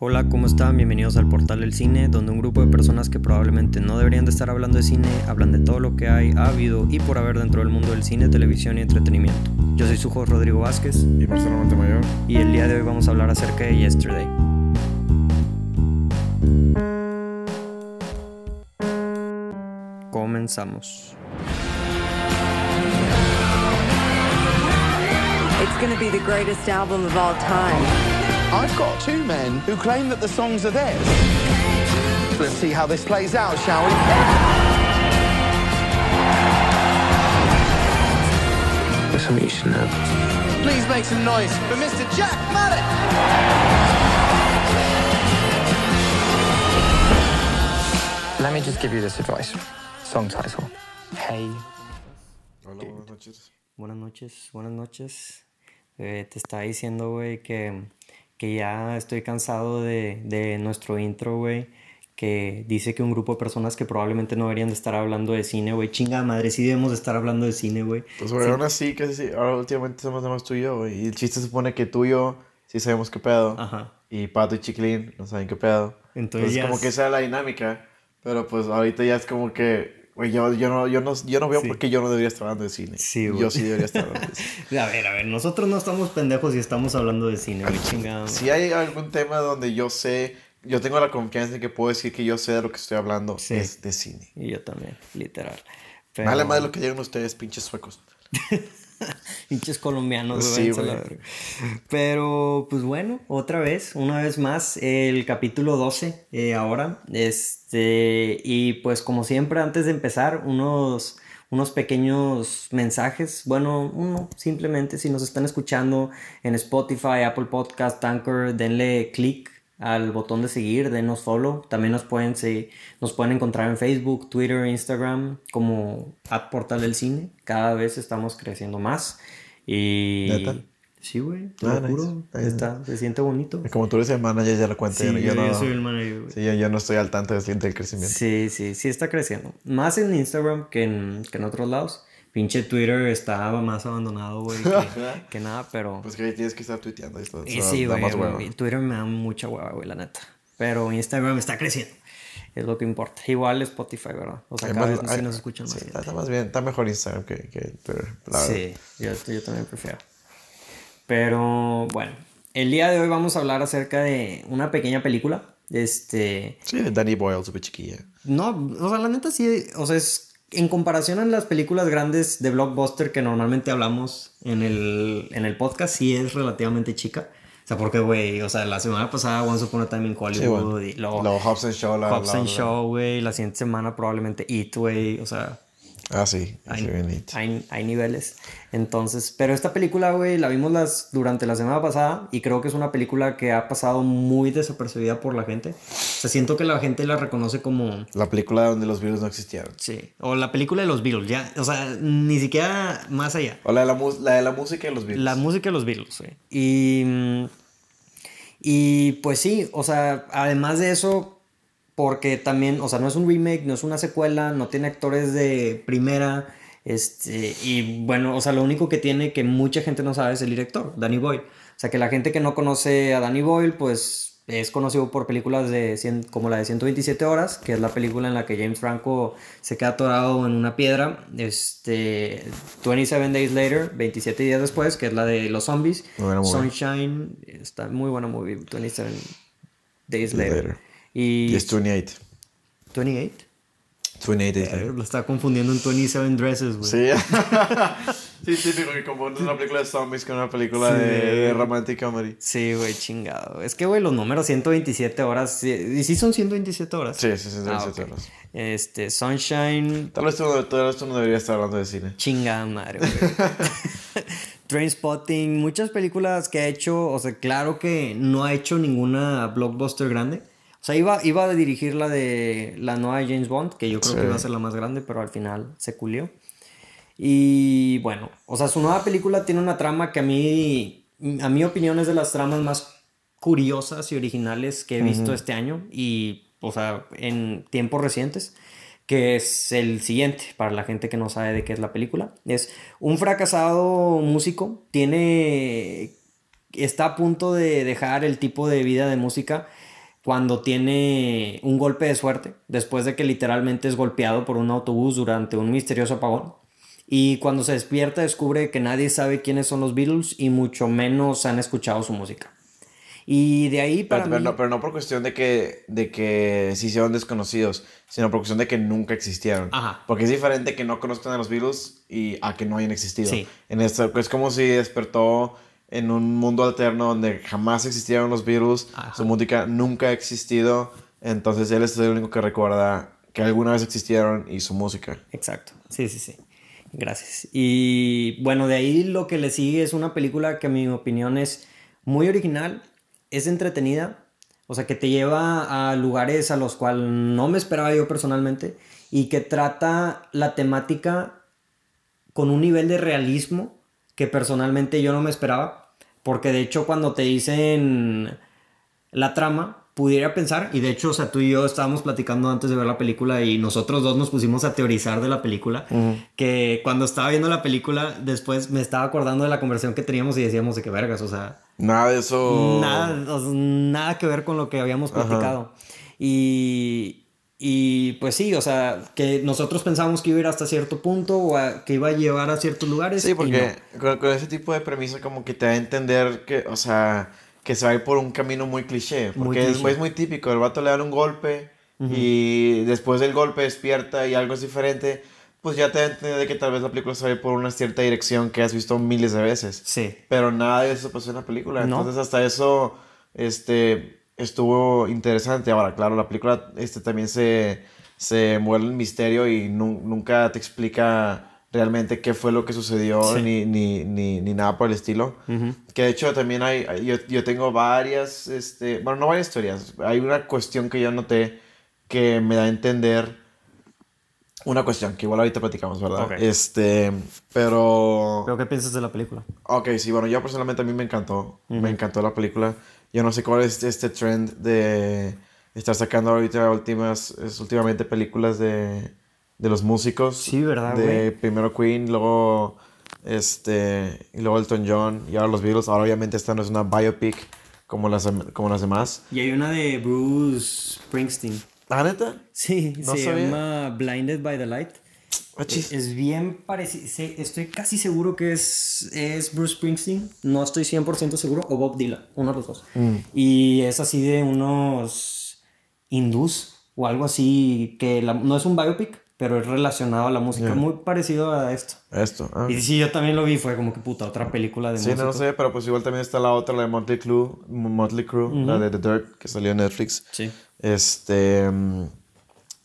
Hola, ¿cómo están? Bienvenidos al Portal del Cine, donde un grupo de personas que probablemente no deberían de estar hablando de cine, hablan de todo lo que hay, ha habido y por haber dentro del mundo del cine, televisión y entretenimiento. Yo soy su host Rodrigo Vázquez. Y Marcelo Montemayor. Y el día de hoy vamos a hablar acerca de Yesterday. Comenzamos. It's going to be the greatest album of all time. I've got two men who claim that the songs are theirs. Let's see how this plays out, shall we? There's something you should know. Please make some noise for Mr. Jack Mallet. Let me just give you this advice. Song title. Hey. Hola, buenas noches. Buenas noches, buenas noches. Eh, te estaba diciendo, güey, que, que ya estoy cansado de, de nuestro intro, güey. Que dice que un grupo de personas que probablemente no deberían de estar hablando de cine, güey. Chinga madre, sí debemos de estar hablando de cine, güey. Pues güey, aún así, casi sí. Ahora últimamente somos más tú y yo, güey. Y el chiste supone que tú y yo sí sabemos qué pedo. Ajá. Y Pato y Chiclín no saben qué pedo. Entonces ya como es- que esa es la dinámica. Pero pues ahorita ya es como que, güey, yo, yo, no, yo, no, yo no veo Sí. por qué yo no debería estar hablando de cine. Sí, güey. Yo sí debería estar hablando de cine. A ver, a ver, nosotros no estamos pendejos y estamos hablando de cine. Chingada. Si hay algún tema donde yo sé, yo tengo la confianza en que puedo decir que yo sé de lo que estoy hablando, Sí. es de cine. Y yo también, literal. Vale más de lo que digan ustedes, pinches suecos. Pinches colombianos, Sí, güey. Pero, pues bueno, otra vez, una vez más, el capítulo 12 eh, ahora. Este, y pues como siempre, antes de empezar, unos, unos pequeños mensajes. Bueno, uno, simplemente si nos están escuchando en Spotify, Apple Podcast, Anchor, denle click al botón de seguir, denos follow. También nos pueden, se- nos pueden encontrar en Facebook, Twitter, Instagram como at Portal del Cine. Cada vez estamos creciendo más. Y... ¿Neta? Sí, güey, te Ah, lo nice, juro. nice. Está, se siente bonito. Como tú eres el manager de la cuenta, Sí, yo, yo, no, soy el manager, güey. sí, yo, yo no estoy al tanto del, del crecimiento. Sí, sí, sí está creciendo. Más en Instagram que en, que en otros lados. Pinche Twitter está más abandonado, güey, que, que nada, pero... Pues que ahí tienes que estar tuiteando todo. Y sí, güey, más Twitter me da mucha hueva, güey, la neta. Pero Instagram está creciendo. Es lo que importa. Igual Spotify, ¿verdad? O sea, cada Además, vez sí hay- nos escuchan más sí, gente. está más bien, está mejor Instagram que, que Twitter. la. Sí, yo, yo también prefiero. Pero bueno, el día de hoy vamos a hablar acerca de una pequeña película. Este, Sí, de Danny Boyle, súper chiquilla. no, o sea, la neta sí, o sea, es en comparación a las películas grandes de blockbuster que normalmente hablamos en el, en el podcast, sí es relativamente chica. O sea, porque, güey, o sea, la semana pasada Once Upon a Time in Hollywood Sí, y luego Lo Hobbs and Shaw, la, Hobbs and Shaw, güey, la siguiente semana probablemente It, güey, o sea, Ah, sí. hay, sí, bien hay, hay niveles. Entonces, pero esta película, güey, la vimos las, durante la semana pasada y creo que es una película que ha pasado muy desapercibida por la gente. O sea, siento que la gente la reconoce como, La película donde los virus no existieron. sí, o la película de los Beatles, ya, o sea, ni siquiera más allá. O la de la, la de la música de los virus. La música de los Beatles, güey. Y, y pues sí, o sea, además de eso, porque también, o sea, no es un remake, no es una secuela, no tiene actores de primera. Este, y bueno, o sea, lo único que tiene que mucha gente no sabe es el director, Danny Boyle. O sea, que la gente que no conoce a Danny Boyle, pues es conocido por películas de 100 como la de 127 horas, que es la película en la que James Franco se queda atorado en una piedra. Este, 27 Days Later, 27 días después, que es la de los zombies. Sunshine, está muy buena movie, 27 Days Later. Later. Y es 28. 28. 28 days Eh, later. Lo está confundiendo en 27 Dresses, güey. Sí. sí, típico que confundes una película de zombies con una película Sí. de, de romantic comedy. Sí, güey, chingado. Es que, güey, los números 127 horas. sí- ¿Y sí son 127 horas? Sí, sí, sí, sí, Ah, sí, ok. sí, sí. Este, Sunshine. Tal vez tú no deberías estar hablando de cine. Chingada madre, güey. Trainspotting, muchas películas que ha hecho. O sea, claro que no ha hecho ninguna blockbuster grande. O sea, iba, iba a dirigir la de la nueva James Bond, que yo creo Sí. que iba a ser la más grande, pero al final se culió. Y bueno, o sea, su nueva película tiene una trama que a mí, a mi opinión, es de las tramas más curiosas y originales que he visto este año y, o sea, en tiempos recientes, que es el siguiente, para la gente que no sabe de qué es la película. Es un fracasado músico, tiene, está a punto de dejar el tipo de vida de música cuando tiene un golpe de suerte, después de que literalmente es golpeado por un autobús durante un misterioso apagón. Y cuando se despierta descubre que nadie sabe quiénes son los Beatles y mucho menos han escuchado su música. Y de ahí para Pero, pero mí- no, pero no por cuestión de que, de que sí sean desconocidos, sino por cuestión de que nunca existieron. Ajá. Porque es diferente que no conozcan a los Beatles y a que no hayan existido. Sí. En esto, es como si despertó en un mundo alterno donde jamás existieron los Beatles, Ajá. su música nunca ha existido, entonces él es el único que recuerda que alguna vez existieron y su música. Exacto, sí, sí, sí. Gracias. Y bueno, de ahí lo que le sigue es una película que a mi opinión es muy original, es entretenida, o sea, que te lleva a lugares a los cuales no me esperaba yo personalmente y que trata la temática con un nivel de realismo que personalmente yo no me esperaba, porque de hecho cuando te dicen la trama, pudiera pensar, y de hecho, o sea, tú y yo estábamos platicando antes de ver la película y nosotros dos nos pusimos a teorizar de la película, que cuando estaba viendo la película, después me estaba acordando de la conversación que teníamos y decíamos de que vergas, o sea, Nada de eso. nada, o sea, nada que ver con lo que habíamos platicado. Y, y pues sí, o sea, que nosotros pensábamos que iba a ir hasta cierto punto o a- que iba a llevar a ciertos lugares. Sí, porque no. con, con ese tipo de premisa como que te da a entender que, o sea, que se va a ir por un camino muy cliché. Muy Porque es, cliché. es muy típico, el vato le dan un golpe y después del golpe despierta y algo es diferente, pues ya te da a entender de que tal vez la película se va a ir por una cierta dirección que has visto miles de veces. Sí. Pero nada de eso pasó en la película. No. Entonces hasta eso este, estuvo interesante. Ahora, claro, la película este, también se, se mueve el misterio y nu- nunca te explica realmente qué fue lo que sucedió Sí. ni, ni, ni, ni nada por el estilo. Que de hecho también hay, yo, yo tengo varias, este, bueno, no varias historias. Hay una cuestión que yo noté que me da a entender una cuestión que igual ahorita platicamos, ¿verdad? Ok. Este, pero... ¿Pero qué piensas de la película? Ok, sí, bueno, yo personalmente a mí me encantó. Me encantó la película. Yo no sé cuál es este trend de estar sacando ahorita últimas, es últimamente películas de, de los músicos. Sí, ¿verdad, De güey? primero Queen, luego este, y luego Elton John y ahora los Beatles. Ahora obviamente esta no es una biopic como las, como las demás. Y hay una de Bruce Springsteen. ¿Ah, neta? Sí, No se sabía. llama Blinded by the Light. Ah. Es bien parecido. Estoy casi seguro que es, es Bruce Springsteen. No estoy 100% seguro. O Bob Dylan. Uno de los dos. Mm. Y es así de unos hindús o algo así. Que la- no es un biopic, pero es relacionado a la música. Ya. Muy parecido a esto. Esto. ah. Y sí, yo también lo vi. Fue como que puta, otra película de Sí, no, no músicos. sé, pero pues igual también está la otra, la de Motley Crue, Motley Crue, la de The Dirt, que salió en Netflix. Sí. Este. mm,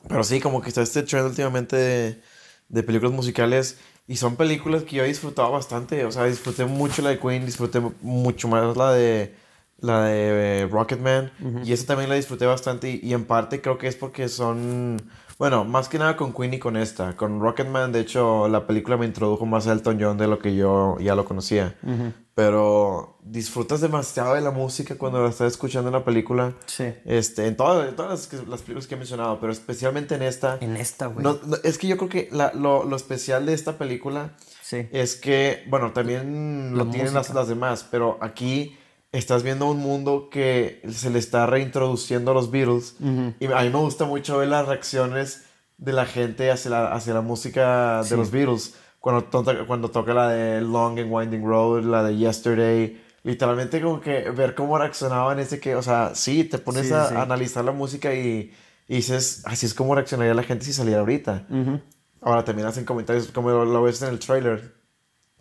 Pero sí, como que está este trend últimamente de, de películas musicales. Y son películas que yo he disfrutado bastante. O sea, disfruté mucho la de Queen, disfruté mucho más la de. La de eh, Rocketman. Y esa también la disfruté bastante. Y, y en parte creo que es porque son. Bueno, más que nada con Queen y con esta. Con Rocketman, de hecho, la película me introdujo más a Elton John de lo que yo ya lo conocía. Pero disfrutas demasiado de la música cuando la estás escuchando en la película. Sí. Este, en todas, en todas las, películas que he mencionado, pero especialmente en esta. En esta, güey. No, no, es que yo creo que la- lo, lo especial de esta película Sí. es que, bueno, también La lo tienen las, las demás, pero aquí estás viendo un mundo que se le está reintroduciendo a los Beatles. Y a mí me gusta mucho ver las reacciones de la gente hacia la, hacia la música de Sí. los Beatles. Cuando, to- cuando toca la de Long and Winding Road, la de Yesterday. Literalmente como que ver cómo reaccionaban ese que, o sea, sí, te pones Sí, a, sí. a analizar la música y, y dices, así es como reaccionaría la gente si saliera ahorita. Ahora también hacen comentarios como lo, lo ves en el trailer.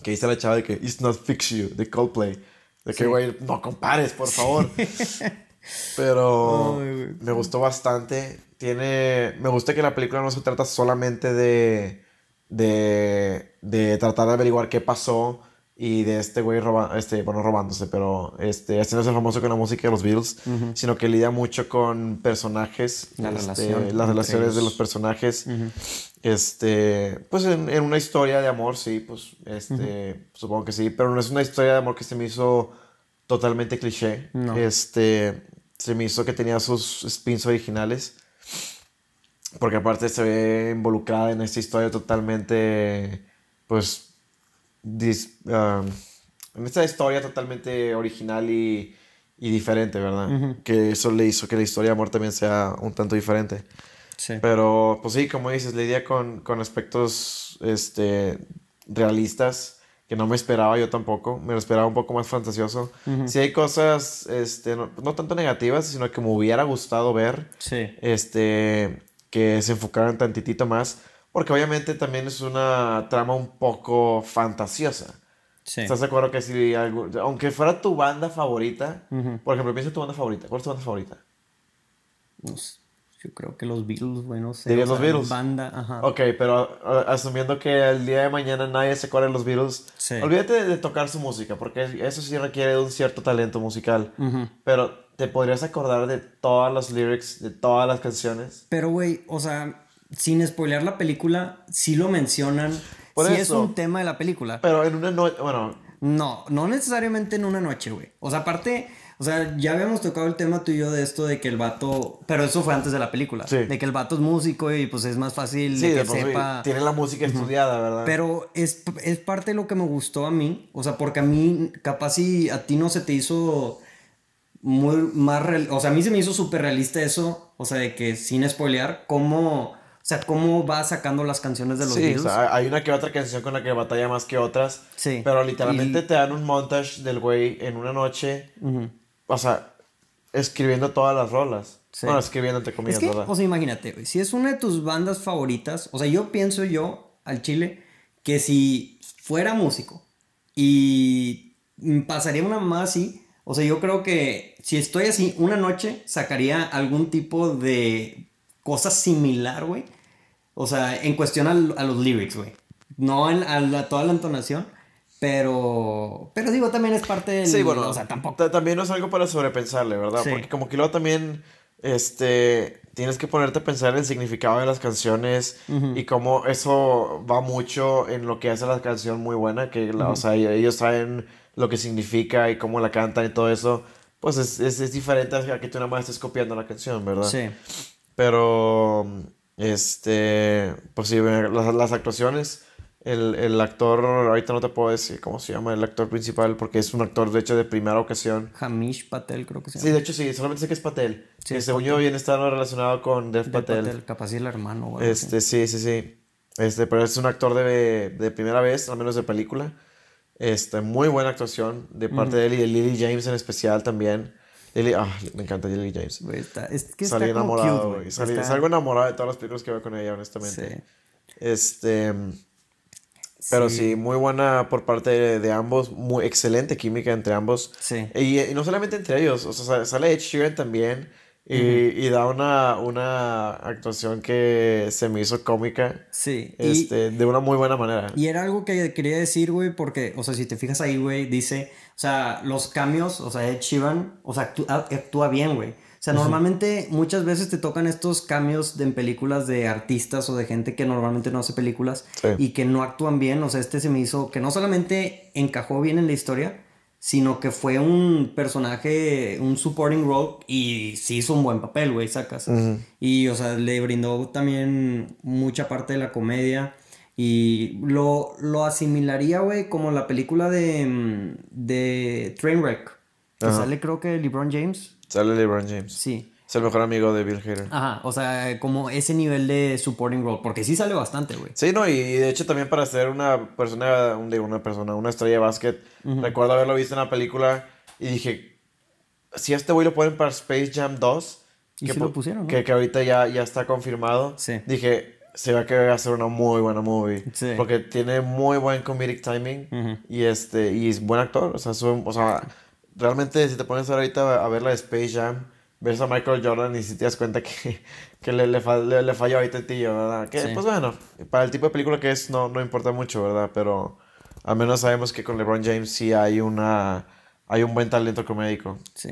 Que dice la chava de que It's not fix you, de Coldplay. De que, güey, no compares, por favor. Pero Ay, me gustó bastante. Tiene. Me gusta que la película no se trata solamente de. de. de tratar de averiguar qué pasó. Y de este güey roba, este, bueno, robándose, pero este, haciéndose famoso con la música de los Beatles, sino que lidia mucho con personajes, La este, relación las relaciones de los personajes. Este, pues en, en una historia de amor, sí, pues, este, supongo que sí, pero no es una historia de amor que se me hizo totalmente cliché. No. Este, se me hizo que tenía sus spins originales. Porque aparte se ve involucrada en esta historia totalmente, pues, dis- um, en esta historia totalmente original y, y diferente, ¿verdad? Que eso le hizo que la historia de amor también sea un tanto diferente. Sí. Pero, pues sí, como dices, lidia con, con aspectos este, realistas que no me esperaba yo tampoco. Me lo esperaba un poco más fantasioso. Sí hay cosas, este, no, no tanto negativas, sino que me hubiera gustado ver Sí. este, que se enfocaran tantitito más. Porque obviamente también es una trama un poco fantasiosa. Sí. ¿Estás de acuerdo que si algo, aunque fuera tu banda favorita, por ejemplo, piensa en tu banda favorita. ¿Cuál es tu banda favorita? No sé, yo creo que los Beatles, güey, no sé. ¿Dirías los Beatles? Banda, ajá. Ok, pero uh, asumiendo que el día de mañana nadie se acuerda de los Beatles, Sí. olvídate de, de tocar su música, porque eso sí requiere un cierto talento musical. Pero te podrías acordar de todas las lyrics, de todas las canciones. Pero, güey, o sea, sin spoilear la película, sí lo mencionan. Por sí es eso. un tema de la película. Pero en una noche, bueno, No, no necesariamente en una noche, güey. O sea, aparte, o sea, ya habíamos tocado el tema tú y yo de esto de que el vato. Pero eso fue antes de la película. Sí. De que el vato es músico y pues es más fácil sí, de que sepa. tiene la música estudiada, ¿verdad? Pero es, es parte de lo que me gustó a mí. O sea, porque a mí, capaz si a ti no se te hizo muy más real. O sea, a mí se me hizo súper realista eso. O sea, de que sin spoilear, cómo. O sea, cómo va sacando las canciones de los Sí, o Beatles. sea, hay una que otra canción con la que batalla más que otras. Sí. Pero literalmente Y- te dan un montage del güey en una noche. O sea, escribiendo todas las rolas. Sí. Bueno, escribiendo entre comillas, Es que, ¿verdad? o sea, imagínate, güey, si es una de tus bandas favoritas, o sea, yo pienso yo al chile que si fuera músico y pasaría una más así, o sea, yo creo que si estoy así una noche, sacaría algún tipo de cosa similar, güey. O sea, en cuestión al- a, los lyrics, güey. No en, a la- toda la entonación, pero, pero digo, también es parte del... Sí, bueno, O sea, tampoco... ta- también no es algo para sobrepensarle, ¿verdad? Sí. Porque como que luego también, este, tienes que ponerte a pensar en el significado de las canciones y cómo eso va mucho en lo que hace la canción muy buena, que, la- o sea, ellos saben lo que significa y cómo la cantan y todo eso, pues es, es, es diferente a que tú nada más estés copiando la canción, ¿verdad? Sí. Pero, este, pues sí, las, las actuaciones, el, el actor, ahorita no te puedo decir cómo se llama el actor principal, porque es un actor, de hecho, de primera ocasión. Hamish Patel, creo que se Sí, llama. de hecho, sí, solamente sé que es Patel. Sí, que es según yo bien está relacionado con Dev Patel. Patel, capaz sí el hermano, güey. Este, sí, sí, sí. Este, pero es un actor de, de primera vez, al menos de película. Este, muy buena actuación de parte de él y de Lily James en especial también. Lily, ah, me encanta Lily James. Está, es que Salí está enamorado, güey. Salgo enamorado de todas las películas que veo con ella, honestamente. Sí. Este. Pero sí. muy buena por parte de, de ambos. Muy excelente química entre ambos. Sí. Y, y no solamente entre ellos. O sea, sa- sale Ed Sheeran también. Y, y da una, una actuación que se me hizo cómica. Sí. Y- Este, de una muy buena manera. Y era algo que quería decir, güey, porque, o sea, si te fijas ahí, güey, dice, o sea, los cambios, o sea, Ed Sheeran, o sea, actúa, actúa bien, güey. O sea, normalmente muchas veces te tocan estos cambios de, en películas de artistas o de gente que normalmente no hace películas Sí. y que no actúan bien. O sea, este se me hizo que no solamente encajó bien en la historia, sino que fue un personaje, un supporting role y sí hizo un buen papel, güey, sacas. Y, o sea, le brindó también mucha parte de la comedia. Y lo, lo asimilaría, güey, como la película de, mm, de Trainwreck. Que Ajá. sale, creo que LeBron James. Sale LeBron James. Sí. Es el mejor amigo de Bill Hader. Ajá, o sea, como ese nivel de supporting role. Porque sí sale bastante, güey. Sí, no, y de hecho también para ser una persona, un- digo, una persona, una estrella de básquet, recuerdo haberlo visto en la película y dije, si a este güey lo ponen para Space Jam 2, Y que, sí lo pu- pusieron, ¿no? que, que ahorita ya, ya está confirmado, Sí. dije, se va a hacer una muy buena movie, Sí. porque tiene muy buen comedic timing y este y es buen actor, o sea, su- o sea, realmente si te pones ahorita a ver la de Space Jam, ves a Michael Jordan y si te das cuenta que, que le, le, le, le falla ahorita el tío, ¿verdad? Que Sí. pues bueno, para el tipo de película que es no, no importa mucho, ¿verdad? Pero al menos sabemos que con LeBron James sí hay una hay un buen talento comédico. Sí.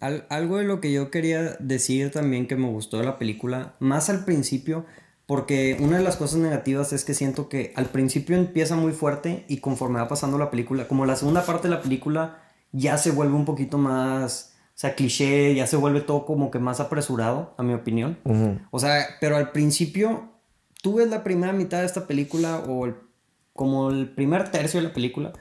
Al- algo de lo que yo quería decir también que me gustó de la película, más al principio, porque una de las cosas negativas es que siento que al principio empieza muy fuerte y conforme va pasando la película, como la segunda parte de la película ya se vuelve un poquito más, o sea, cliché, ya se vuelve todo como que más apresurado, a mi opinión. O sea, pero al principio, tú ves la primera mitad de esta película o el- como el primer tercio de la película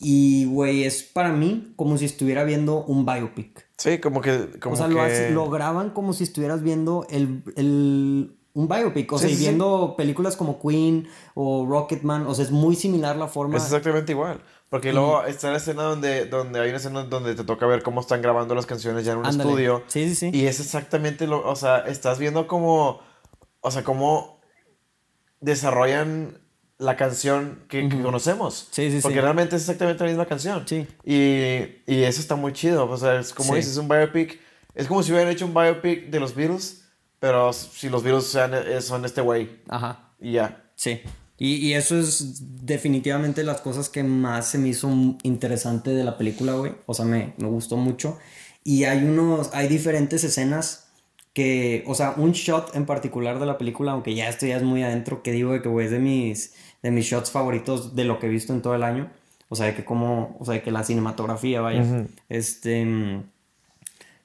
Y, güey, es para mí como si estuviera viendo un biopic. Sí, como que... Como o sea, que... lo, hace- lo graban como si estuvieras viendo el, el- un biopic. O Sí, sea, y sí, sí. viendo películas como Queen o Rocketman. O sea, es muy similar la forma. Es exactamente igual. Porque luego está la escena donde, donde hay una escena donde te toca ver cómo están grabando las canciones ya en un Ándale. estudio. Sí, sí, sí. Y es exactamente lo, o sea, estás viendo cómo, o sea, cómo desarrollan la canción que, que conocemos. Sí, sí, Porque sí. realmente es exactamente la misma canción. Sí. Y, y eso está muy chido. O sea, es como Sí. dices, un biopic. Es como si hubieran hecho un biopic de los Beatles, pero si los Beatles sean, eh, son este güey. Ajá. Y ya. Sí. Y, y eso es definitivamente las cosas que más se me hizo interesante de la película, güey. O sea, me, me gustó mucho. Y hay unos, hay diferentes escenas que, o sea, un shot en particular de la película, aunque ya esto ya es muy adentro, que digo de que, güey, es de mis, de mis shots favoritos de lo que he visto en todo el año. O sea, de que como, o sea, de que la cinematografía, vaya. Este... mm,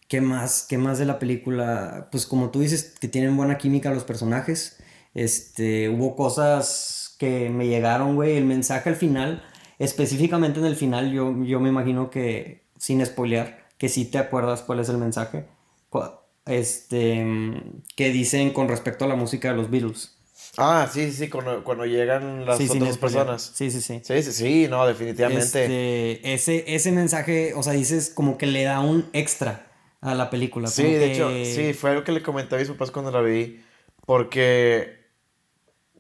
¿Qué más? ¿Qué más de la película? Pues como tú dices, que tienen buena química los personajes. Este, hubo cosas que me llegaron, güey. El mensaje al final, específicamente en el final, yo, yo me imagino que, sin spoilear, que sí te acuerdas cuál es el mensaje. Este, que dicen con respecto a la música de los Beatles. Ah, sí, sí, cuando, cuando llegan las sí, otras personas. Sí, sí, sí. Sí, sí, sí, no, definitivamente. Este, ese, ese mensaje, o sea, dices como que le da un extra a la película. Sí, de que- hecho, sí, fue algo que le comenté a mis papás cuando la vi, porque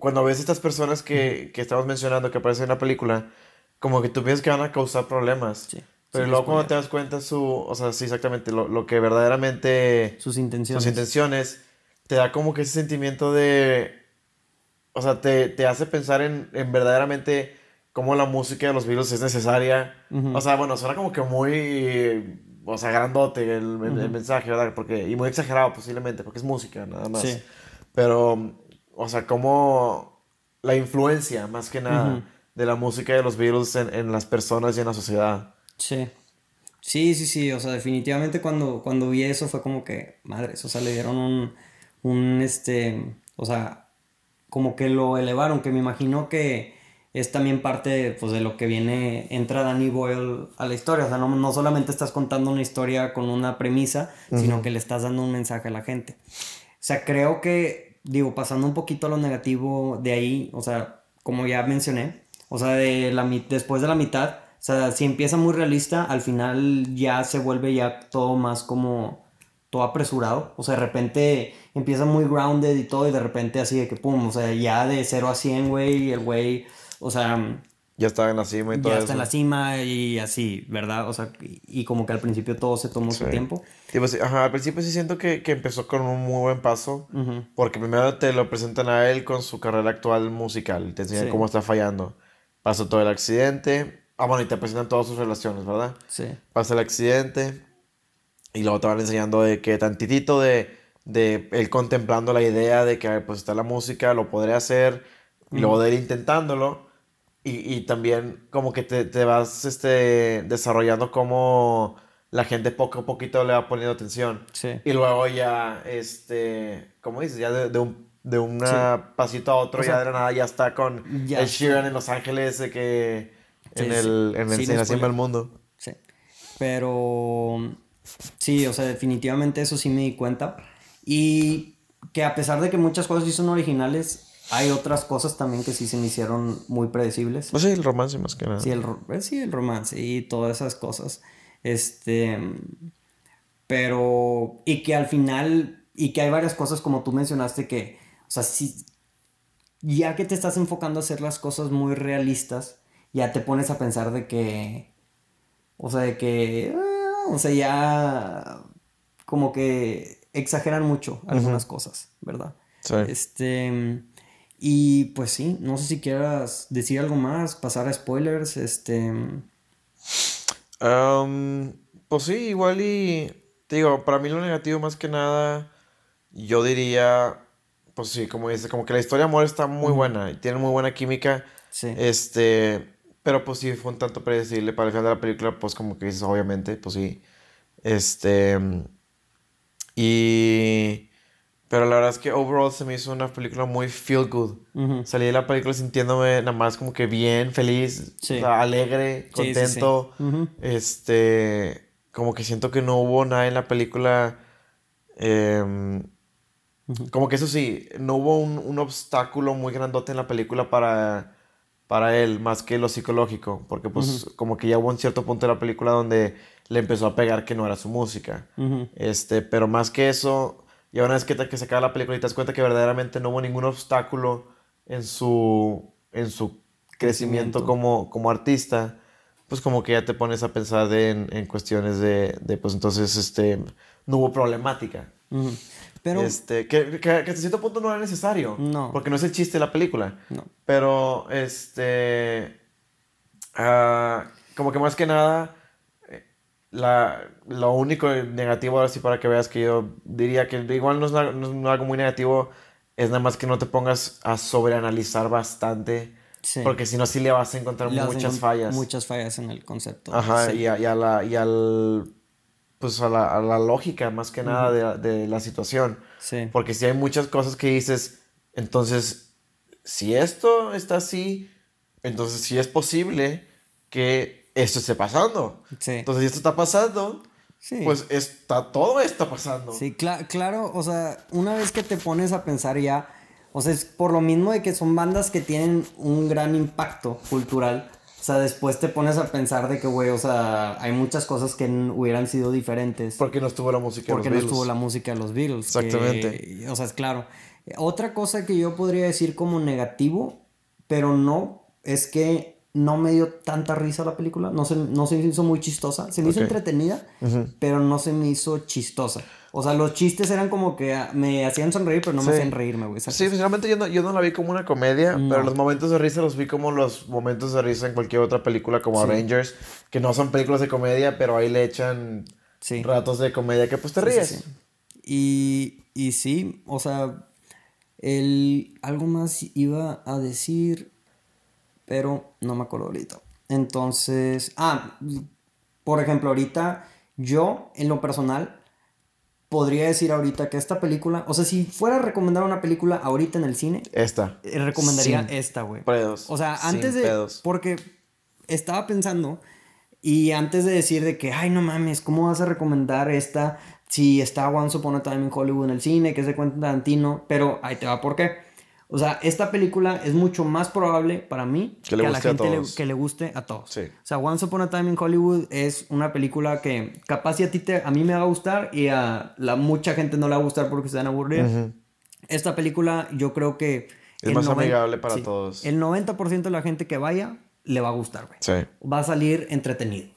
cuando ves estas personas que, que estamos mencionando que aparecen en la película, como que tú piensas que van a causar problemas. Sí, Pero sin luego cuando te das cuenta su, o sea, sí, exactamente, lo, lo que verdaderamente sus intenciones. sus intenciones, te da como que ese sentimiento de, o sea, te, te hace pensar en, en verdaderamente cómo la música de los Beatles es necesaria. O sea, bueno, suena como que muy, o sea, grandote el, el- el mensaje, ¿verdad? Porque, y muy exagerado posiblemente, porque es música nada más. Sí. Pero, o sea, como la influencia, más que nada, de la música de los Beatles en, en las personas y en la sociedad. Sí. Sí, sí, sí. O sea, definitivamente cuando, cuando vi eso fue como que, madres, o sea, le dieron un, un, este, o sea, como que lo elevaron, que me imagino que es también parte pues, de lo que viene, entra Danny Boyle a la historia. O sea, no, no solamente estás contando una historia con una premisa, sino que le estás dando un mensaje a la gente. O sea, creo que, digo, pasando un poquito a lo negativo de ahí, o sea, como ya mencioné, o sea, de la, después de la mitad, o sea, si empieza muy realista, al final ya se vuelve ya todo más como todo apresurado. O sea, de repente empieza muy grounded y todo, y de repente así de que pum, o sea, ya de 0 a 100, güey, el güey, o sea, Ya estaba en la cima y todo ya eso. está en la cima y así, ¿verdad? O sea, y, como que al principio todo se tomó su Sí. tiempo. Sí, pues, sí, ajá, al principio sí siento que, que empezó con un muy buen paso, porque primero te lo presentan a él con su carrera actual musical, te enseñan Sí. cómo está fallando. Pasó todo el accidente, ah bueno, y te presentan todas sus relaciones, ¿verdad? Sí. Pasa el accidente y luego te van enseñando de que tantitito de, de él contemplando la idea de que pues está la música, lo podré hacer, y luego de él intentándolo. Y, y también como que te, te vas este, desarrollando como la gente poco a poquito le va poniendo atención. Sí. Y luego ya, este, ¿cómo dices? Ya de, de un de un pasito a otro, O ya de la nada ya está con ya el. Sheeran en Los Ángeles, de que en, sí. el, en, el, no del mundo. Sí. Pero sí, o sea, definitivamente eso sí me di cuenta. Y que a pesar de que muchas cosas sí son originales, hay otras cosas también que sí se me hicieron muy predecibles. Pues sí, el romance más que nada. Sí, el, eh, sí, el romance y todas esas cosas. Este. Pero. Y que al final. Y que hay varias cosas como tú mencionaste que. O sea, sí. Ya que te estás enfocando a hacer las cosas muy realistas, ya te pones a pensar de que. O sea, de que. ah, o sea, ya. Como que exageran mucho algunas cosas, ¿verdad? Sí. Este. Y pues sí, no sé si quieras decir algo más, pasar a spoilers, este. Pues sí, igual y te digo, para mí lo negativo más que nada, yo diría, pues sí, como dices, como que la historia de amor está muy buena y tiene muy buena química, Sí. este, pero pues sí fue un tanto predecible para el final de la película, pues como que dices, obviamente, pues sí, este, y Pero la verdad es que overall se me hizo una película muy feel good. Salí de la película sintiéndome nada más como que bien, feliz, Sí. o sea, alegre, Sí, sí, sí. contento. Este, como que siento que no hubo nada en la película. em, Como que eso sí, no hubo un, un obstáculo muy grandote en la película para, para él, más que lo psicológico. Porque pues como que ya hubo un cierto punto de la película donde le empezó a pegar que no era su música. Este, pero más que eso, y una vez que, te- que se acaba la película y te das cuenta que verdaderamente no hubo ningún obstáculo en su, en su crecimiento como, como artista, pues como que ya te pones a pensar de- en, en cuestiones de, de, pues entonces, este, no hubo problemática. Pero, Este, que, que, que hasta cierto punto no era necesario. No. Porque no es el chiste de la película. No. Pero, este. ah, como que más que nada. La, lo único negativo, ahora sí, para que veas que yo diría que igual no es, no es algo muy negativo, es nada más que no te pongas a sobreanalizar bastante. Sí. Porque si no, sí le vas a encontrar le muchas fallas. Muchas fallas en el concepto. Ajá, Sí. y, a, y a la, y al, pues a la, a la lógica más que nada de, de la situación. Sí. Porque si hay muchas cosas que dices, entonces, si esto está así, entonces sí es posible que esto esté pasando. Sí. Entonces, si esto está pasando, Sí. pues está, todo está pasando. Sí, cla- claro, o sea, una vez que te pones a pensar ya, o sea, es por lo mismo de que son bandas que tienen un gran impacto cultural, o sea, después te pones a pensar de que, güey, o sea, hay muchas cosas que hubieran sido diferentes. Porque no estuvo la música de porque los no Beatles. estuvo la música de los Beatles. que- Exactamente. o sea, es claro. Otra cosa que yo podría decir como negativo, pero no, es que no me dio tanta risa la película. No se, no se me hizo muy chistosa. Se me hizo entretenida, pero no se me hizo chistosa. O sea, los chistes eran como que ah, me hacían sonreír, pero no me hacían reírme, güey. Sí, sinceramente yo no, yo no la vi como una comedia, pero los momentos de risa los vi como los momentos de risa en cualquier otra película como Avengers, que no son películas de comedia, pero ahí le echan Sí. ratos de comedia que pues te ríes. Y, y sí, o sea, el, algo más iba a decir, pero no me acuerdo ahorita. Entonces, ah, por ejemplo, ahorita yo, en lo personal, podría decir ahorita que esta película, o sea, si fuera a recomendar una película ahorita en el cine, Esta. eh, recomendaría Sin esta, güey. pedos. O sea, Sin antes de. pedos. Porque estaba pensando. Y antes de decir de que, ay, no mames, ¿cómo vas a recomendar esta si está Once Upon a Time in Hollywood en el cine, que es de Quentin Tarantino? Pero ahí te va por qué. O sea, esta película es mucho más probable para mí Que le a la guste a gente le- que le guste a todos. Sí. O sea, Once Upon a Time in Hollywood es una película que capaz si a ti te, a mí me va a gustar y a la mucha gente no le va a gustar porque se van a aburrir. Esta película yo creo que... Es más noven- amigable para todos. El 90% de la gente que vaya le va a gustar, güey. Sí. Va a salir entretenido.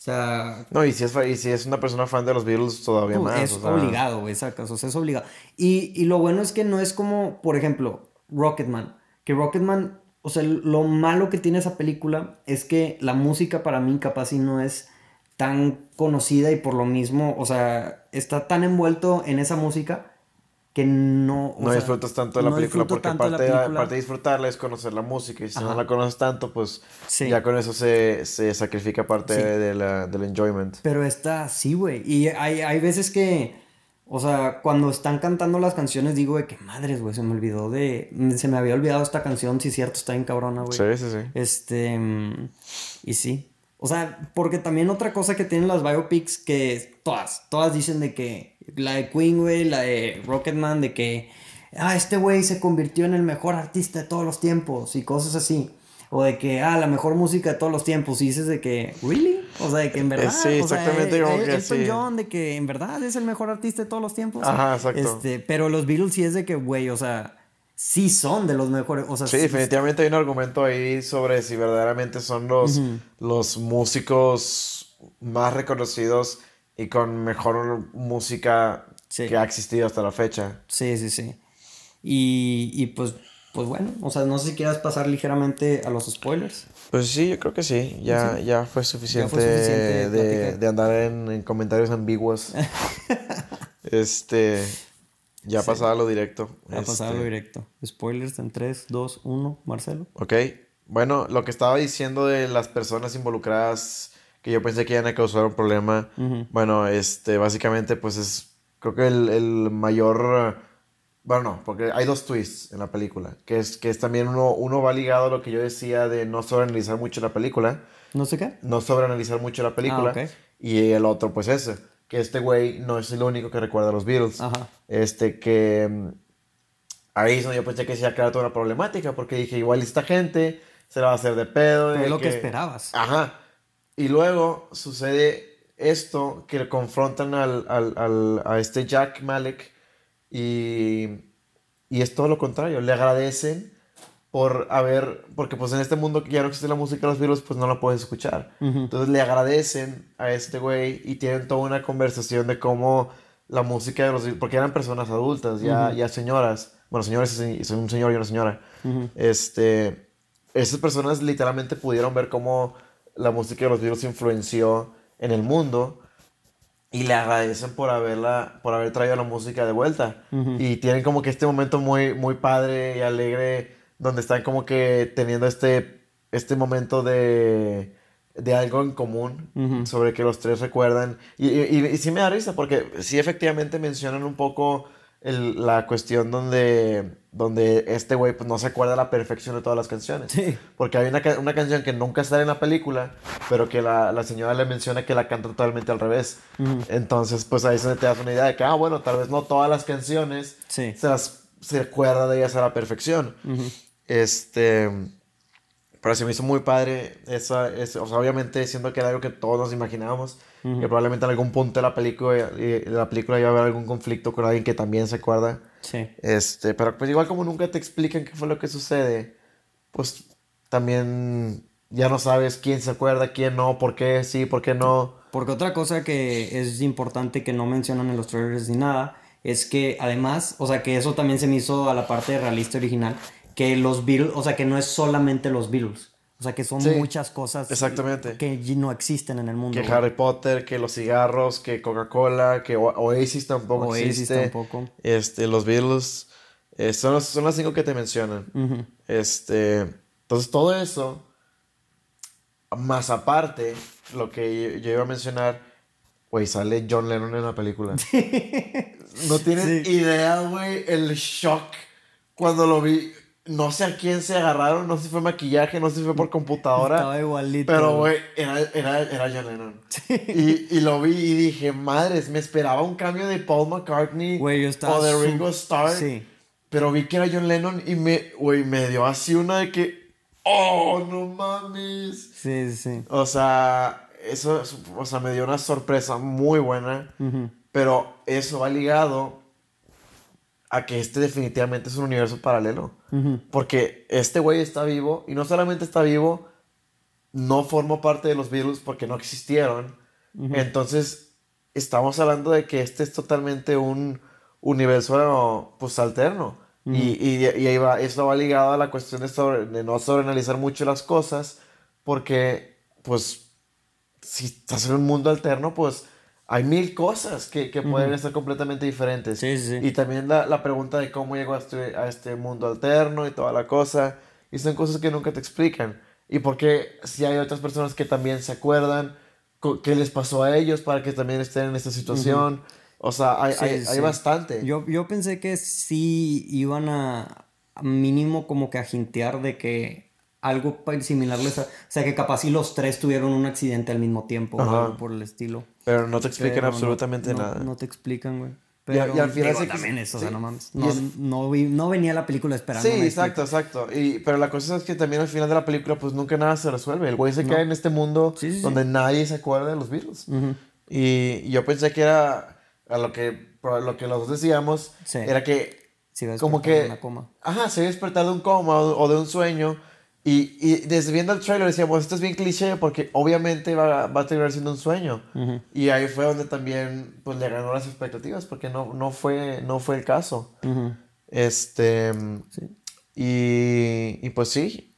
Sea, No, y si es, y si es una persona fan de los Beatles, todavía más. es o sea, obligado, güey, sacas, o sea, es obligado. Y, y lo bueno es que no es como, por ejemplo, Rocketman. Que Rocketman, o sea, lo malo que tiene esa película es que la música para mí capaz y no es tan conocida y por lo mismo, o sea, está tan envuelto en esa música que no... No sea, disfrutas tanto de la no película porque de la parte, parte de disfrutarla es conocer la música y si no la conoces tanto, pues Sí. ya con eso se, se sacrifica parte Sí. de la- del enjoyment. Pero esta, sí, güey. Y hay, hay veces que, o sea, cuando están cantando las canciones, digo de que madres, güey, se me olvidó de. Se me había olvidado esta canción, si es cierto, está bien cabrona, güey. Sí, sí, sí. Este. mm, Y sí. O sea, porque también otra cosa que tienen las biopics que todas, todas dicen de que la de Queen, güey, la de Rocketman, de que, ah, este güey se convirtió en el mejor artista de todos los tiempos y cosas así. O de que, ah, la mejor música de todos los tiempos. Y dices de que, ¿really? O sea, de que en verdad. sí, o sea, exactamente, el- como el- que Elton sí. John, de que en verdad es el mejor artista de todos los tiempos. Ajá, exacto. Este, pero los Beatles sí es de que, güey, o sea, sí son de los mejores. O sea, Sí, definitivamente hay un argumento ahí sobre si verdaderamente son los, los músicos más reconocidos y con mejor música Sí. que ha existido hasta la fecha. Sí, sí, sí. Y, y pues, pues bueno, o sea, no sé si quieras pasar ligeramente a los spoilers. Pues sí, yo creo que sí. Ya, ya fue suficiente, suficiente de, de andar en, en comentarios ambiguos. este. Ya pasaba lo directo. A pasar a lo Este, directo. Spoilers en 3, 2, 1, Marcelo. Ok. Bueno, lo que estaba diciendo de las personas involucradas que yo pensé que iban a causar un problema. Bueno, este, básicamente, pues es. Creo que el, el mayor Bueno, no, porque hay dos twists en la película. Que es, que es también uno, uno va ligado a lo que yo decía de no sobreanalizar mucho la película. No sé qué. No sobreanalizar mucho la película. Ah. Y el otro, pues ese. Que este güey no es el único que recuerda a los Beatles. Ajá. Este que. mm, Ahí es donde yo pensé que se iba a crear toda una problemática. Porque dije, igual esta gente se la va a hacer de pedo. Pero es lo que esperabas. Ajá. Y luego sucede esto que le confrontan al, al- al- a este Jack Malek y, y es todo lo contrario. Le agradecen por haber, porque pues en este mundo que ya no existe la música de los Beatles, pues no la puedes escuchar. Entonces le agradecen a este güey y tienen toda una conversación de cómo la música de los Beatles, porque eran personas adultas, ya, ya señoras, bueno, señores, soy un señor y una señora, este, esas personas literalmente pudieron ver cómo la música de los Beatles influenció en el mundo y le agradecen por haberla por haber traído la música de vuelta. Y tienen como que este momento muy muy padre y alegre donde están como que teniendo este este momento de de algo en común sobre que los tres recuerdan y, y, y- sí me da risa porque sí efectivamente mencionan un poco el- la cuestión donde donde este güey pues no se acuerda a la perfección de todas las canciones Sí. porque hay una, una canción que nunca sale en la película, pero que la, la señora le menciona que la canta totalmente al revés. Entonces, pues ahí donde te das una idea de que, ah, bueno, tal vez no todas las canciones Sí. se las se acuerda de ellas a la perfección. Este. Pero se me hizo muy padre esa, ese- o sea, obviamente siendo que era algo que todos nos imaginábamos, que probablemente en algún punto de la película, de la película iba a haber algún conflicto con alguien que también se acuerda. Sí. Este, pero pues igual como nunca te explican qué fue lo que sucede, pues también ya no sabes quién se acuerda, quién no, por qué sí, por qué no. Porque otra cosa que es importante que no mencionan en los trailers ni nada es que además, o sea, que eso también se me hizo a la parte realista original, que los Beatles, o sea, que no es solamente los Beatles. O sea, que son Sí, muchas cosas exactamente. que no existen en el mundo. Que güey. Harry Potter, que los cigarros, que Coca-Cola, que Oasis tampoco Oasis existe. tampoco. Este, los Beatles. eh, son, los- son las cinco que te mencionan. Este, entonces todo eso, más aparte, lo que yo, yo iba a mencionar, güey, sale John Lennon en la película. no tienes Sí. idea, güey, el shock cuando lo vi. No sé a quién se agarraron, no sé si fue maquillaje, no sé si fue por computadora. Estaba igualito. Pero, güey, era, era, era John Lennon. Y, y lo vi y dije, madres, me esperaba un cambio de Paul McCartney yo o de Ringo Starr. Sí. Pero vi que era John Lennon y me, güey, me dio así una de que, oh, no mames. Sí, sí, sí. O sea, eso, es- o sea, me dio una sorpresa muy buena. Pero eso va ligado a que este definitivamente es un universo paralelo. Porque este güey está vivo y no solamente está vivo, no formó parte de los Beatles porque no existieron. Entonces, estamos hablando de que este es totalmente un universo pues alterno. y, y, y ahí va, eso va ligado a la cuestión de, sobre, de no sobreanalizar mucho las cosas porque pues si estás en un mundo alterno pues hay mil cosas que, que pueden estar completamente diferentes. Sí, sí. Y también la, la pregunta de cómo llegó a este, a este mundo alterno y toda la cosa. Y son cosas que nunca te explican. Y porque si hay otras personas que también se acuerdan qué les pasó a ellos para que también estén en esta situación. O sea, hay, Sí, hay, hay bastante. Yo, yo pensé que sí iban a mínimo como que a jintear de que algo similar les... a- O sea, que capaz si los tres tuvieron un accidente al mismo tiempo o algo por el estilo. Pero no te explican Pero no- absolutamente no- nada. No te explican, güey. Y Pero y al final digo, sí también eso, o sea, sí. no mames. Y No, no, no venía la película esperando. Sí, exacto, exacto. Y, pero la cosa es que también al final de la película, pues nunca nada se resuelve. El güey se queda en este mundo Sí, sí, sí. donde nadie se acuerda de los Beatles. y, y yo pensé que era a lo que, lo que los dos decíamos, Sí. era que Sí, como que... de una coma. Ajá, se despertar de un coma o, o de un sueño. Y, y desde viendo el trailer decíamos, esto es bien cliché porque obviamente va, va a terminar siendo un sueño. Y ahí fue donde también pues, le ganó las expectativas porque no, no, fue, no fue el caso. Este... Y, y pues sí,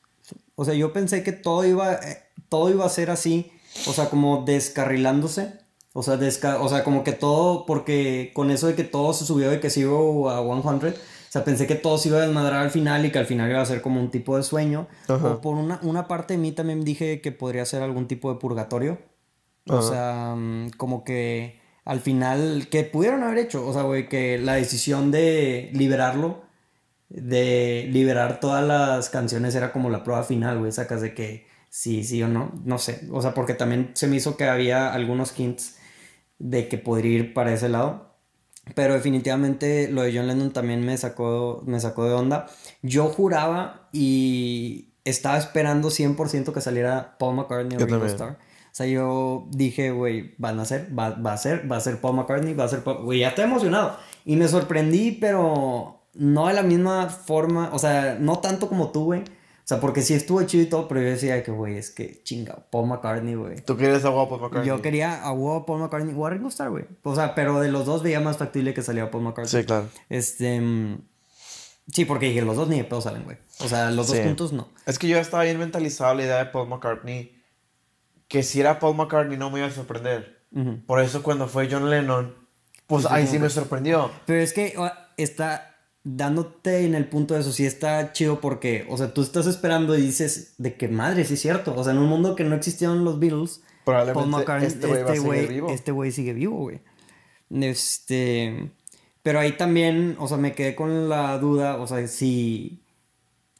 O sea, yo pensé que todo iba, eh, todo iba a ser así, o sea, como descarrilándose. O sea, desca- o sea, como que todo, porque con eso de que todo se subió de que iba a 100, o sea, pensé que todo se iba a desmadrar al final y que al final iba a ser como un tipo de sueño. O por una, una parte de mí también dije que podría ser algún tipo de purgatorio. O sea, mm, como que al final, que pudieron haber hecho, o sea, güey, que la decisión de liberarlo, de liberar todas las canciones era como la prueba final, güey, sacas de que sí, sí o no, no sé, o sea, porque también se me hizo que había algunos hints de que podría ir para ese lado. Pero definitivamente lo de John Lennon también me sacó, me sacó de onda. Yo juraba y estaba esperando 100% que saliera Paul McCartney o Ringo. Starr. O sea, yo dije, güey, van a ser, va, va a ser, va a ser Paul McCartney, va a ser Paul... Güey, ya estoy emocionado. Y me sorprendí, pero no de la misma forma, o sea, no tanto como tú, güey. O sea, porque sí estuvo chido y todo, pero yo decía que, güey, es que chinga, Paul McCartney, güey. ¿Tú quieres a Paul McCartney? Yo quería a huevo Paul McCartney o a Ringo Starr, güey. O sea, pero de los dos veía más factible que saliera Paul McCartney. Sí, claro. Este. mm, Sí, porque dije, los dos ni de pedo salen, güey. O sea, los dos juntos no. Es que yo estaba bien mentalizado la idea de Paul McCartney. Que si era Paul McCartney no me iba a sorprender. Por eso cuando fue John Lennon, pues sí, ahí sí me sorprendió. Pero es que está dándote en el punto de eso, sí está chido porque, o sea, tú estás esperando y dices de que madre, sí es cierto. O sea, en un mundo que no existieron los Beatles, Probablemente Paul McCartney, este güey a este vivo. este güey sigue vivo, güey. Este. Pero ahí también, o sea, me quedé con la duda, o sea, si.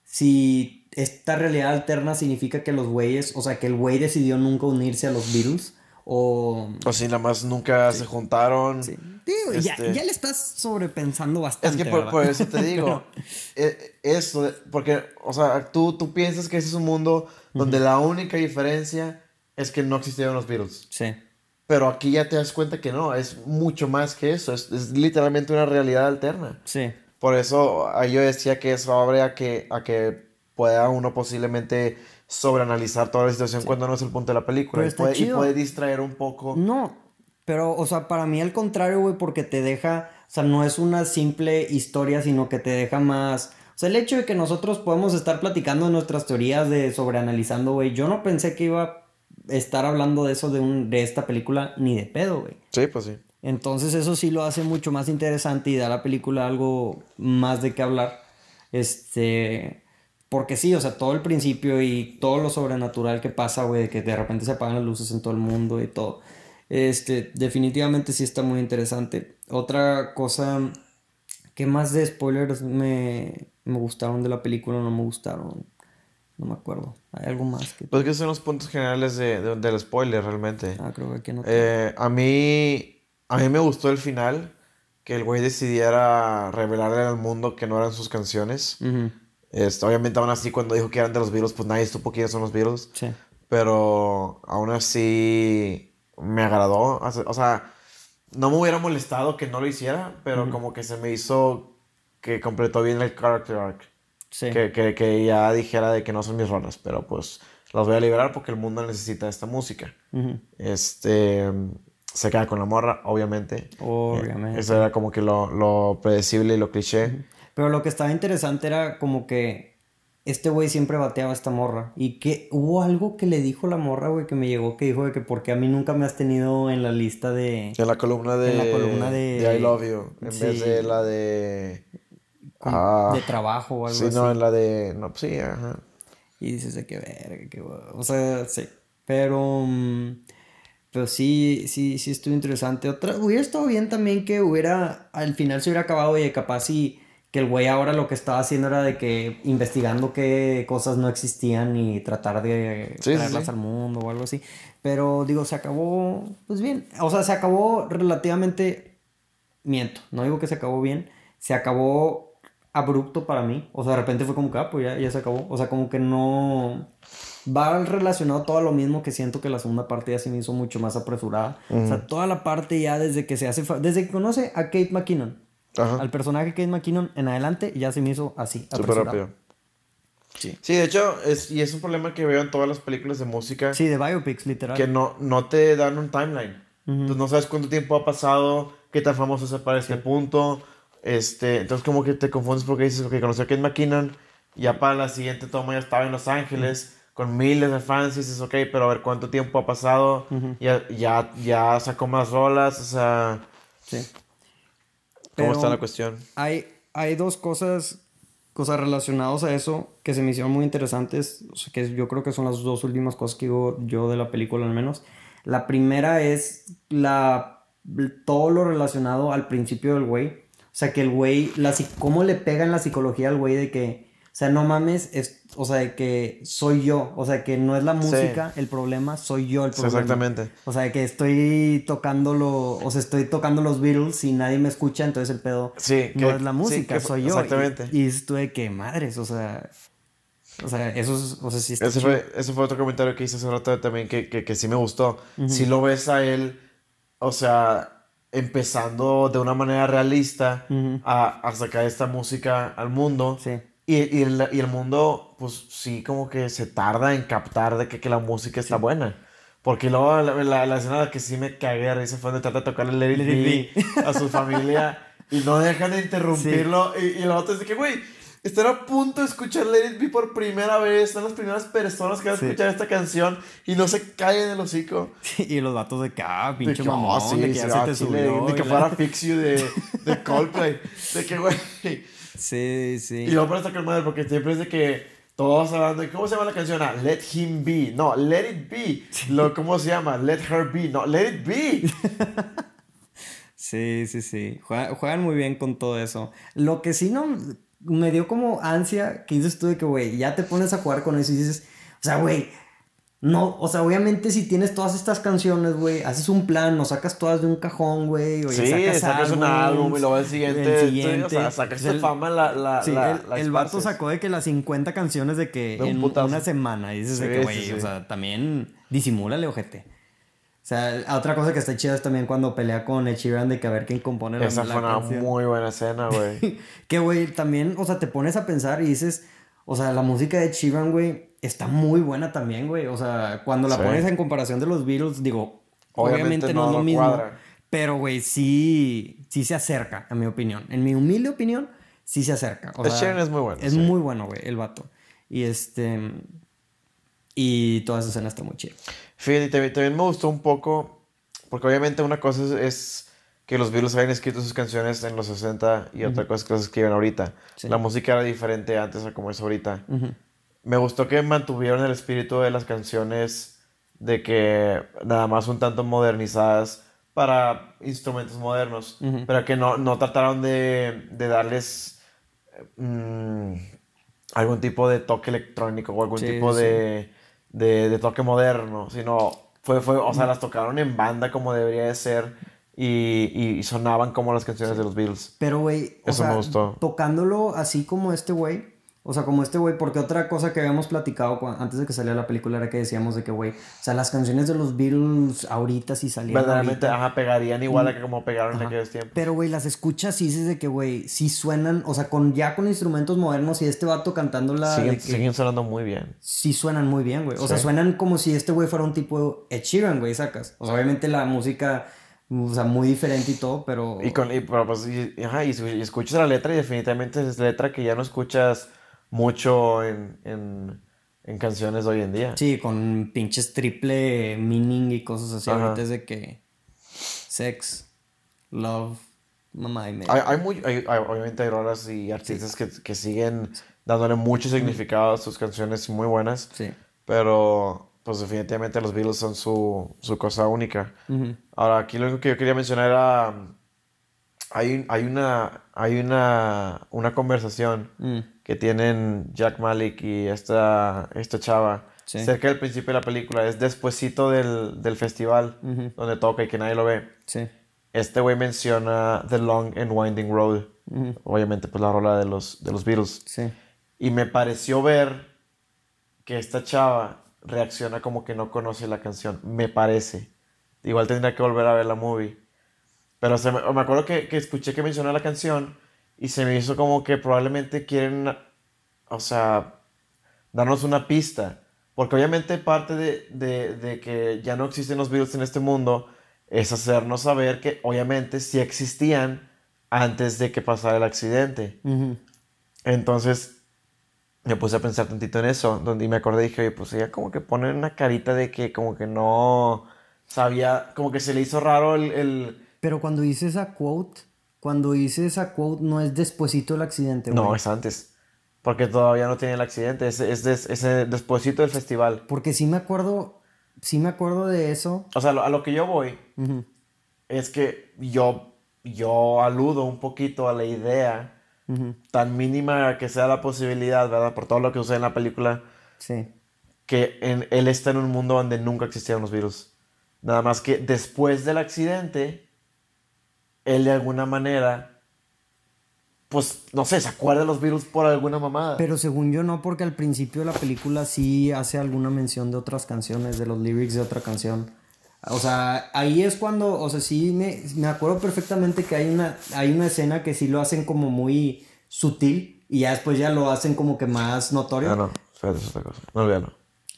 Si esta realidad alterna significa que los güeyes, o sea, que el güey decidió nunca unirse a los Beatles, o. O si nada más nunca se juntaron. Sí. Digo, Este- ya le estás sobrepensando Es bastante. que por, eso te digo, eh, eso, porque, o sea, tú, tú piensas que ese es un mundo donde la única diferencia es que no existieron los Beatles. Sí. Pero aquí ya te das cuenta que no, es mucho más que eso, es, es literalmente una realidad alterna. Sí. Por eso ahí yo decía que eso abre a que, a que pueda uno posiblemente sobreanalizar toda la situación cuando no es el punto de la película. Y puede, y chido. puede distraer un poco. No, pero, o sea, para mí al contrario, güey, porque te deja, o sea, no es una simple historia, sino que te deja más... O sea, el hecho de que nosotros podemos estar platicando de nuestras teorías de sobreanalizando, güey, yo no pensé que iba a estar hablando de eso de, un, de esta película ni de pedo, güey. Sí, pues sí. Entonces eso sí lo hace mucho más interesante y da a la película algo más de qué hablar. Este, porque sí, o sea, todo el principio y todo lo sobrenatural que pasa, güey, de que de repente se apagan las luces en todo el mundo y todo. Este, definitivamente sí está muy interesante. Otra cosa, ¿qué más de spoilers me, me gustaron de la película o no me gustaron? No me acuerdo. ¿Hay algo más que... Pues que son los puntos generales de, de- del spoiler realmente. Ah, creo que aquí no. Eh, a mí a mí me gustó el final que el güey decidiera revelarle al mundo que no eran sus canciones. Este, obviamente aún así cuando dijo que eran de los Beatles, pues nadie supo quiénes son los Beatles. Sí. Pero aún así me agradó. O sea- no me hubiera molestado que no lo hiciera, pero como que se me hizo que completó bien el character arc. Sí. Que, que, que ya dijera de que no son mis rolas, pero pues las voy a liberar porque el mundo necesita esta música. Este se queda con la morra, obviamente. Obviamente. Eh, Eso era como que lo, lo predecible y lo cliché. Pero lo que estaba interesante era como que este güey siempre bateaba a esta morra. Y que hubo algo que le dijo la morra, güey, que me llegó, que dijo de que porque a mí nunca me has tenido en la lista de... En la columna de, En la columna de- I Love You, en Sí. vez de la de. Ah, de trabajo o algo sí, así. no, en la de. No, pues sí, ajá. Y dices de que verga, que O sea, sí. Pero... mm, pero sí, sí, sí estuvo interesante. Otra, hubiera estado bien también que hubiera, al final se hubiera acabado y capaz y que el güey ahora lo que estaba haciendo era de que investigando qué cosas no existían y tratar de Sí, traerlas sí. al mundo o algo así. Pero digo, se acabó, pues bien. O sea, se acabó relativamente, miento, no digo que se acabó bien, se acabó abrupto para mí. O sea, de repente fue como que, ah, pues ya, ya se acabó. O sea, como que no... Va relacionado todo a lo mismo que siento que la segunda parte ya se me hizo mucho más apresurada. O sea, toda la parte ya desde que se hace... Desde que conoce a Kate McKinnon. Ajá. Al personaje Kate McKinnon en adelante ya se me hizo así. Súper rápido. Sí. Sí, de hecho, es, y es un problema que veo en todas las películas de música. Sí, de biopics, literal. que no, no te dan un timeline. Entonces no sabes cuánto tiempo ha pasado, qué tan famoso es para este punto. Este, entonces como que te confundes porque dices, ok, conocí a Kate McKinnon, ya para la siguiente toma ya estaba en Los Ángeles con miles de fans y dices, ok, pero a ver cuánto tiempo ha pasado, ya, ya, ya sacó más rolas, o sea, Sí. ¿Cómo está la cuestión? Hay, hay dos cosas, cosas relacionadas a eso que se me hicieron muy interesantes, o sea, que yo creo que son las dos últimas cosas que digo yo de la película al menos. La primera es la todo lo relacionado al principio del güey. O sea, que el güey, la, cómo le pega en la psicología al güey de que, o sea, no mames, es, o sea, de que soy yo, o sea, que no es la música el problema, soy yo el problema. exactamente. O sea, que estoy tocándolo, o sea, estoy tocando los Beatles y nadie me escucha, entonces el pedo Sí, no que- es la sí, música, que- soy yo. exactamente. Y, y de que madres, o sea, o sea, eso es, o sea, sí está Ese fue, ese fue otro comentario que hice hace rato también que, que, que sí me gustó. Si lo ves a él, o sea, empezando de una manera realista a, a sacar esta música al mundo. Sí. Y, y, el, y el mundo, pues sí, como que se tarda en captar de que, que la música está buena. Porque luego la, la, la escena que sí me cagué de risa fue donde trata de Let It, Let It Be a su familia y no dejan de interrumpirlo. Y, y el otro dice que, güey, están a punto de escuchar Let It Be por primera vez. Son las primeras personas que van a Sí. escuchar esta canción y no se caen el hocico. y los vatos de que, ah, De pinche que, mamón, oh, sí, de que sí, ya ah, se te chile, subió. de que la- fuera Fix You de, de Coldplay. De que, güey. Sí, sí. Y luego para esta madre, porque siempre es de que todos hablando de cómo se llama la canción. Ah, Let Him Be. No, Let It Be. Lo, ¿Cómo se llama? Let Her Be. No, Let It Be. Sí, sí, sí. Juegan, juegan muy bien con todo eso. Lo que sí no me dio como ansia que dices tú de que, güey, ya te pones a jugar con eso y dices, o sea, güey, no, o sea, obviamente si tienes todas estas canciones, güey, haces un plan, no sacas todas de un cajón, güey, o ya Sí, sacas un álbum y luego el siguiente. el siguiente. o sea, sacas de el- fama la. la, Sí, la, el, la el vato sacó de que las 50 canciones de que De un en putazo. una semana. Y dices de Sí, que, sí, güey, o sea, también disimúlale, ojete. O sea, otra cosa que está chida es también cuando pelea con Ed Sheeran de que a ver quién compone la, Esa fue una canción. muy buena escena, güey. Que, güey, también, o sea, te pones a pensar y dices, o sea, la música de Ed Sheeran, güey, está muy buena también, güey. O sea, cuando la Sí. pones en comparación de los Beatles, digo, Obviamente obviamente, no no, es lo mismo. cuadra. Pero, güey, sí, sí se acerca, en mi opinión. En mi humilde opinión, sí se acerca. O sea, es muy bueno, Es sí. muy bueno, güey, el vato. Y este... Y toda esa escena está muy chida. Fíjate, también, también me gustó un poco, porque obviamente una cosa es, es que los Beatles hayan escrito sus canciones en los 60 y otra cosa es que las escriben ahorita. Sí. La música era diferente antes a como es ahorita. Me gustó que mantuvieron el espíritu de las canciones de que nada más un tanto modernizadas para instrumentos modernos, pero que no, no trataron de, de darles mm, algún tipo de toque electrónico o algún Sí, tipo sí. de, de, de toque moderno, sino fue, fue, o sea, las tocaron en banda como debería de ser y, y- y sonaban como las canciones de los Beatles. Pero, güey, o sea, me gustó. tocándolo así como este güey, o sea, como este güey, porque otra cosa que habíamos platicado antes de que saliera la película era que decíamos de que, güey, o sea, las canciones de los Beatles ahorita sí salieron. Verdaderamente, ahorita, ajá, pegarían igual a que como pegaron en Ajá. aquellos tiempos. Pero, güey, las escuchas y dices de que, güey, sí suenan, o sea, con ya con instrumentos modernos y este vato cantándola. Siguen, de que siguen sonando muy bien. Sí suenan muy bien, güey. O sea, Sí. suenan como si este güey fuera un tipo Ed Sheeran, güey, sacas. O sea, obviamente la música, o sea, muy diferente y todo, pero... Y, con, y, pero, pues, y, y, ajá, y, y escuchas la letra y definitivamente es letra que ya no escuchas mucho en, en, en canciones hoy en día. Sí, con pinches triple meaning y cosas así. Ajá. Ahorita es de que sex, love, mamá y media. Hay, hay muy, hay- hay- obviamente hay rolas y artistas que, que siguen dándole mucho significado a sus canciones muy buenas. Sí. Pero, pues definitivamente los Beatles son su, su cosa única. Ahora, aquí lo único que yo quería mencionar era... Hay, hay una, hay una, una conversación Mm. Que tienen Jack Malik y esta, esta chava Sí. cerca del principio de la película. Es despuesito del, del festival donde toca y que nadie lo ve. Sí. Este güey menciona The Long and Winding Road. Obviamente, pues la rola de los, de los Beatles. Sí. Y me pareció ver que esta chava reacciona como que no conoce la canción. Me parece. Igual tendría que volver a ver la movie. Pero se me, me acuerdo que, que escuché que mencionó la canción y se me hizo como que probablemente quieren, o sea, darnos una pista. Porque obviamente parte de, de, de que ya no existen los Beatles en este mundo es hacernos saber que obviamente sí existían antes de que pasara el accidente. Entonces me puse a pensar tantito en eso, donde me acordé y dije, oye, pues ella como que pone una carita de que como que no sabía, como que se le hizo raro el... el- Pero cuando hice esa quote, cuando hice esa quote no es despuesito del accidente, güey. No, es antes, porque todavía no tiene el accidente, es, es, des- es, despuésito del festival. Porque sí me acuerdo, sí me acuerdo de eso. O sea, a lo que yo voy es que yo, yo aludo un poquito a la idea, tan mínima que sea la posibilidad, ¿verdad? Por todo lo que sucede en la película, Sí. que en- él está en un mundo donde nunca existieron los virus. Nada más que después del accidente, él de alguna manera, pues, no sé, se acuerda de los virus por alguna mamada. Pero según yo no, porque al principio de la película sí hace alguna mención de otras canciones, de los lyrics de otra canción. O sea, ahí es cuando, o sea, sí me, me acuerdo perfectamente que hay una, hay una escena que sí lo hacen como muy sutil y ya después ya lo hacen como que más notorio. Ah, no, espérate, es otra cosa. No olvídalo.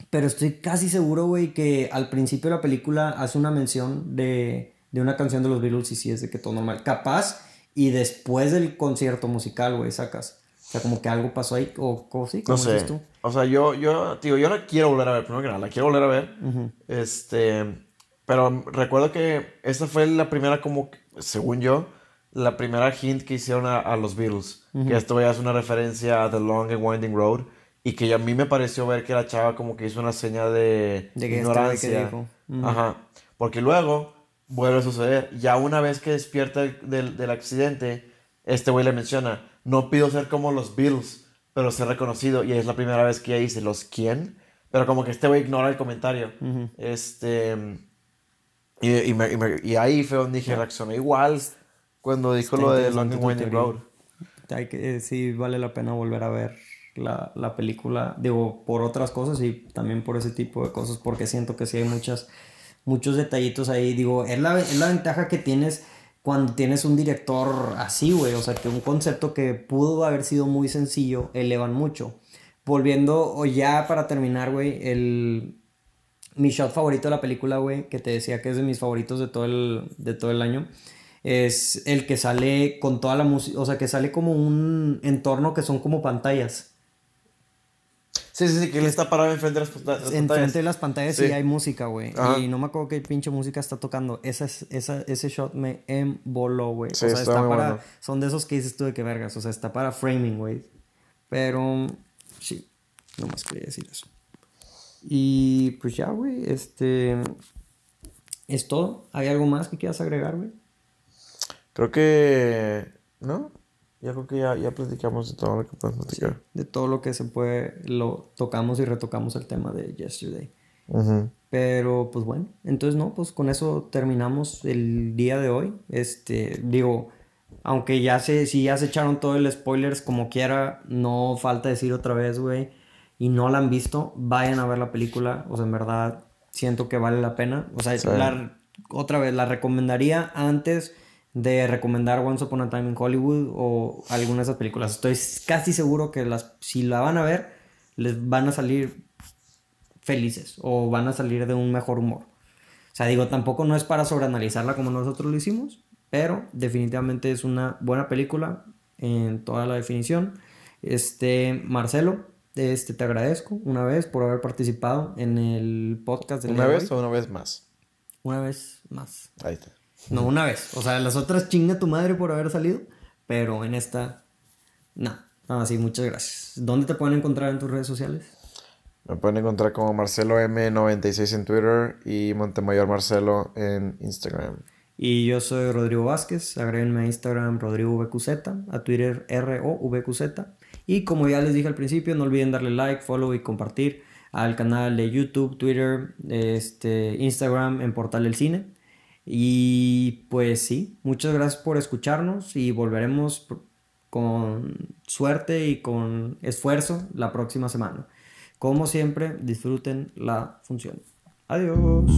Pero estoy casi seguro, güey, que al principio de la película hace una mención de, de una canción de los Beatles y sí es de que todo normal. Capaz, y después del concierto musical, güey, sacas. O sea, como que algo pasó ahí, o, o sí, No como sé. tú. O sea, yo, yo, digo, yo la quiero volver a ver, primero que nada, la quiero volver a ver. Este, pero recuerdo que esta fue la primera, como, según yo, la primera hint que hicieron a, a los Beatles. Que esto ya es una referencia a The Long and Winding Road. Y que a mí me pareció ver que la chava como que hizo una seña de, De que este güey que ignorancia. dijo. Ujú. Ajá. Porque luego vuelve a suceder. Ya una vez que despierta del, del- accidente, este güey le menciona, no pido ser como los Beatles, pero ser reconocido. Y es la primera vez que ella dice, ¿los quién? Pero como que este güey ignora el comentario. Este... Y, y me- y me- y ahí fue donde dije, reaccionó igual cuando dijo Está lo de Long and Winding. Road. Hay que, eh, sí, vale la pena volver a ver la, la película. Digo, por otras cosas y también por ese tipo de cosas, porque siento que sí hay muchas, muchos detallitos ahí. Digo, es la, es la ventaja que tienes cuando tienes un director así, güey. O sea, que un concepto que pudo haber sido muy sencillo, elevan mucho. Volviendo, o ya para terminar, güey, el, mi shot favorito de la película, güey, que te decía que es de mis favoritos de todo el, de todo el año, es el que sale con toda la música, o sea, que sale como un entorno que son como pantallas. Sí, sí, sí, que él está parado enfrente de las, panta- las pantallas. Enfrente de las pantallas Sí. sí hay música, güey. Y no me acuerdo qué pinche música está tocando. Esa, es- esa, ese shot me emboló, güey. Sí, o sea, está para... bueno. Son de esos que dices tú de que vergas. O sea, está para framing, güey. Pero, sí. Nomás quería decir eso. Y pues ya, güey. Este... Es todo. ¿Hay algo más que quieras agregar, güey? Creo que... ¿No? Ya creo que ya, ya platicamos de todo lo que podemos platicar. De todo lo que se puede, lo tocamos y retocamos el tema de Yesterday. Ujú. Pero pues bueno, entonces no, pues con eso terminamos el día de hoy. Este, digo, aunque ya se, si ya se echaron todo el spoilers como quiera, no falta decir otra vez, güey, y no la han visto, vayan a ver la película. O sea, en verdad, siento que vale la pena. O sea, Sí. la- otra vez, la recomendaría antes de recomendar Once Upon a Time in Hollywood o alguna de esas películas. Estoy casi seguro que las, si la van a ver, les van a salir felices o van a salir de un mejor humor. O sea, digo, tampoco no es para sobreanalizarla como nosotros lo hicimos, pero definitivamente es una buena película en toda la definición. Este, Marcelo, este, te agradezco una vez por haber participado en el podcast del ¿Una vez hoy. o una vez más? Una vez más. Ahí está. No, una vez. O sea, las otras chinga tu madre por haber salido, pero en esta, no. No, así, muchas gracias. ¿Dónde te pueden encontrar en tus redes sociales? Me pueden encontrar como Marcelo M96 en Twitter y Montemayor Marcelo en Instagram. Y yo soy Rodrigo Vázquez, agréguenme a Instagram RodrigoVQZ, a Twitter ROVQZ. Y como ya les dije al principio, no olviden darle like, follow y compartir al canal de YouTube, Twitter, este, Instagram en Portal del Cine. Y pues sí, muchas gracias por escucharnos y volveremos con suerte y con esfuerzo la próxima semana. Como siempre, disfruten la función. Adiós.